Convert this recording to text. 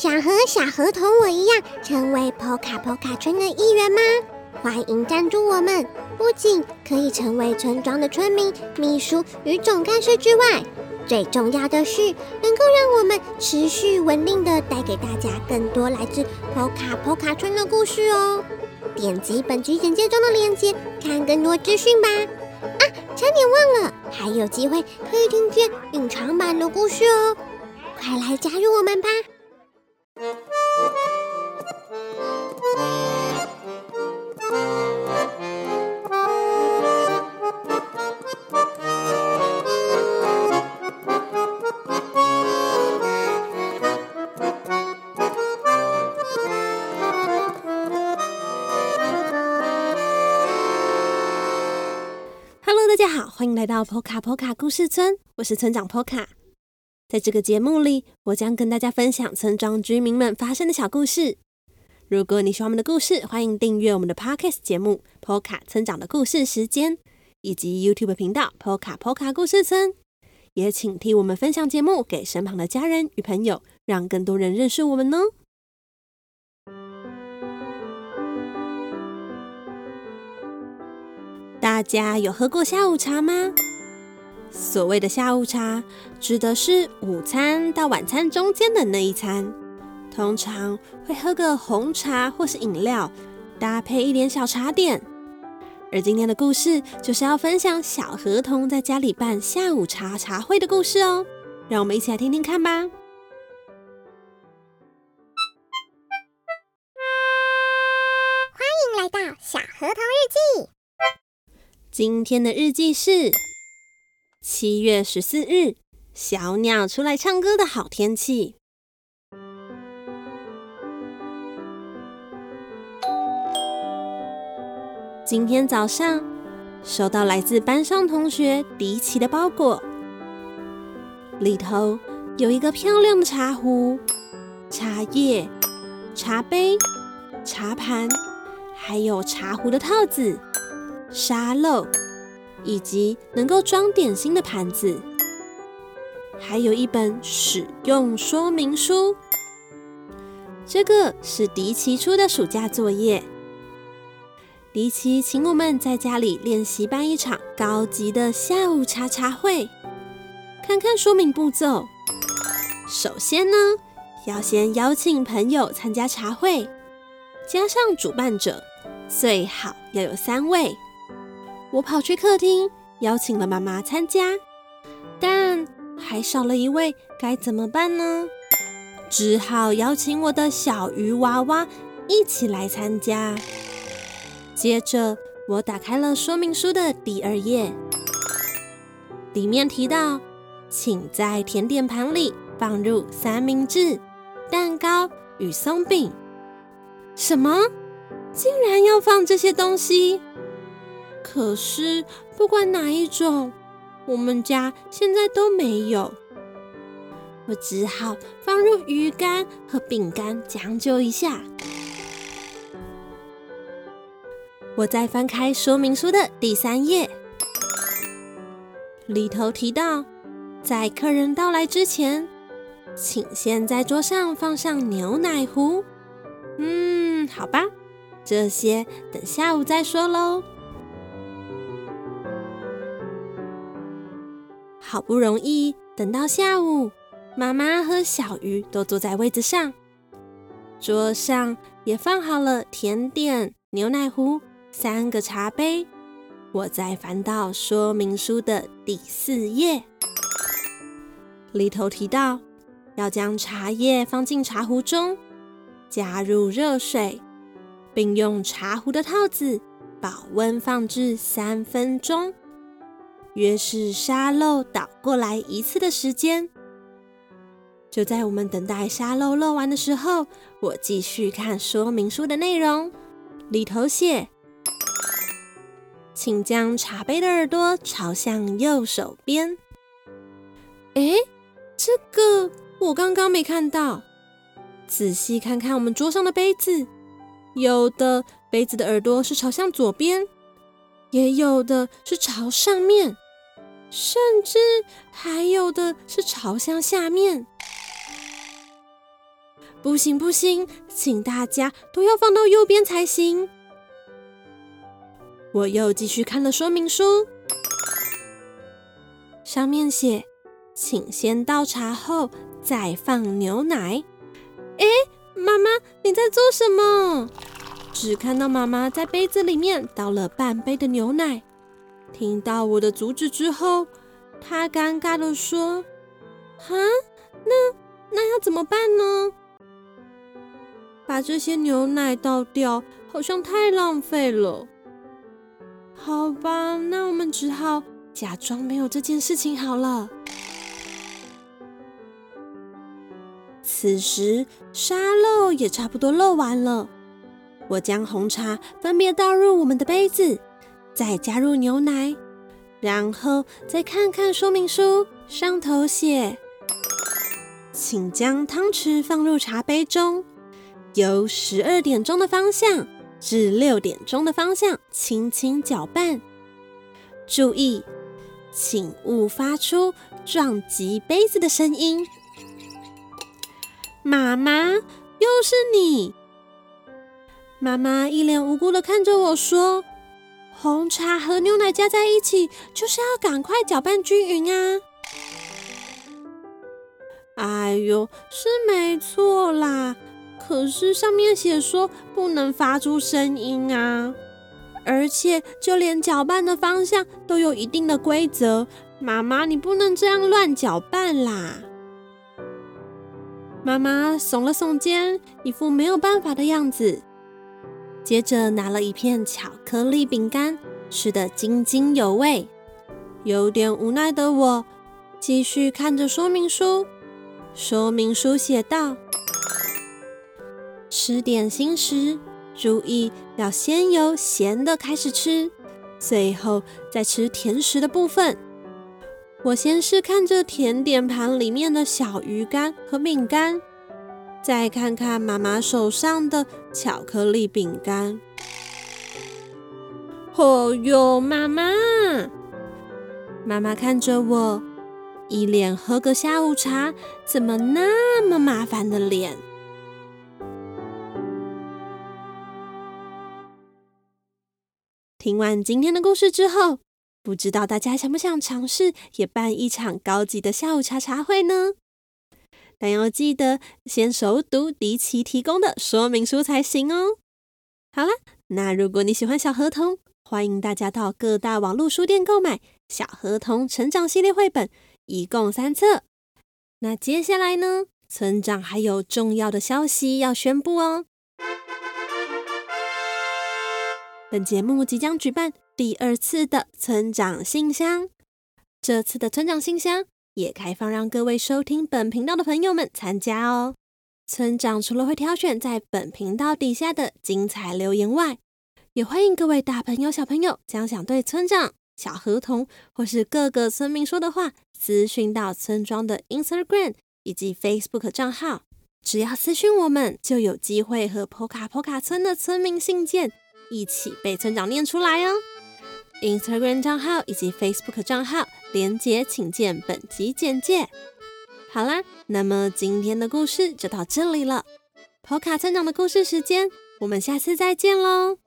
想和小河童我一样成为 Poka Poka 村的一员吗？欢迎赞助我们！不仅可以成为村庄的村民、秘书与总干事之外，最重要的是能够让我们持续稳定的带给大家更多来自 Poka Poka 村的故事哦。点击本集简介中的链接，看更多资讯吧！啊，差点忘了，还有机会可以听见隐藏版的故事哦！快来加入我们吧大家好，欢迎来到 Poka Poka 故事村，我是村长 Poka。在这个节目里，我将跟大家分享村庄居民们发生的小故事。如果你喜欢我们的故事，欢迎订阅我们的 Podcast 节目 Poka 村长的故事时间，以及 YouTube 频道 Poka Poka 故事村。也请替我们分享节目给身旁的家人与朋友，让更多人认识我们哦。大家有喝过下午茶吗？所谓的下午茶，指的是午餐到晚餐中间的那一餐，通常会喝个红茶或是饮料，搭配一点小茶点。而今天的故事就是要分享小河童在家里办下午茶茶会的故事哦，让我们一起来听听看吧。欢迎来到小河童日记。今天的日记是七月十四日，小鸟出来唱歌的好天气。今天早上收到来自班上同学迪奇的包裹，里头有一个漂亮的茶壶、茶叶、茶杯、茶盘，还有茶壶的套子。沙漏，以及能够装点心的盘子，还有一本使用说明书。这个是迪奇出的暑假作业。迪奇请我们在家里练习办一场高级的下午茶茶会。看看说明步骤。首先呢，要先邀请朋友参加茶会，加上主办者，最好要有三位。我跑去客厅，邀请了妈妈参加，但还少了一位，该怎么办呢？只好邀请我的小鱼娃娃一起来参加。接着，我打开了说明书的第二页，里面提到，请在甜点盘里放入三明治、蛋糕与松饼。什么？竟然要放这些东西？可是，不管哪一种，我们家现在都没有。我只好放入鱼干和饼干，将就一下。我再翻开说明书的第三页，里头提到，在客人到来之前，请先在桌上放上牛奶壶。嗯，好吧，这些等下午再说喽。好不容易等到下午，妈妈和小鱼都坐在位子上，桌上也放好了甜点、牛奶壶、三个茶杯。我再翻到说明书的第四页，里头提到要将茶叶放进茶壶中，加入热水，并用茶壶的套子保温放置三分钟。约是沙漏倒过来一次的时间。就在我们等待沙漏漏完的时候，我继续看说明书的内容。里头写：请将茶杯的耳朵朝向右手边。哎，这个我刚刚没看到。仔细看看我们桌上的杯子，有的杯子的耳朵是朝向左边。也有的是朝上面，甚至还有的是朝向下面。不行不行，请大家都要放到右边才行。我又继续看了说明书，上面写，请先倒茶后再放牛奶。哎，妈妈，你在做什么？只看到妈妈在杯子里面倒了半杯的牛奶。听到我的阻止之后，她尴尬的说：“哈，那那要怎么办呢？把这些牛奶倒掉，好像太浪费了。”好吧，那我们只好假装没有这件事情好了。此时沙漏也差不多漏完了，我将红茶分别倒入我们的杯子，再加入牛奶，然后再看看说明书，上头写：请将汤匙放入茶杯中，由十二点钟的方向。至六点钟的方向，轻轻搅拌。注意，请勿发出撞击杯子的声音。妈妈，又是你！妈妈一脸无辜的看着我说：“红茶和牛奶加在一起，就是要赶快搅拌均匀啊！”哎呦，是没错啦。可是上面写说不能发出声音啊，而且就连搅拌的方向都有一定的规则。妈妈，你不能这样乱搅拌啦！妈妈耸了耸肩，一副没有办法的样子。接着拿了一片巧克力饼干，吃得津津有味。有点无奈的我，继续看着说明书。说明书写道。吃点心时，注意要先由咸的开始吃，最后再吃甜食的部分。我先是看着甜点盘里面的小鱼干和饼干，再看看妈妈手上的巧克力饼干。哦哟，妈妈！妈妈看着我，一脸喝个下午茶怎么那么麻烦的脸。听完今天的故事之后，不知道大家想不想尝试也办一场高级的下午茶茶会呢？但要记得先熟读迪奇提供的说明书才行哦。好了，那如果你喜欢小河童，欢迎大家到各大网络书店购买《小河童成长系列绘本》，一共三册。那接下来呢，村长还有重要的消息要宣布哦。本节目即将举办第二次的村长信箱，这次的村长信箱也开放让各位收听本频道的朋友们参加哦。村长除了会挑选在本频道底下的精彩留言外，也欢迎各位大朋友小朋友将想对村长、小河童或是各个村民说的话，私讯到村庄的 Instagram 以及 Facebook 账号，只要私讯我们，就有机会和 Poka Poka 村的村民信件。一起被村长念出来哦！Instagram 账号以及 Facebook 账号连接，请见本集简介。好啦，那么今天的故事就到这里了。跑卡村长的故事时间，我们下次再见喽！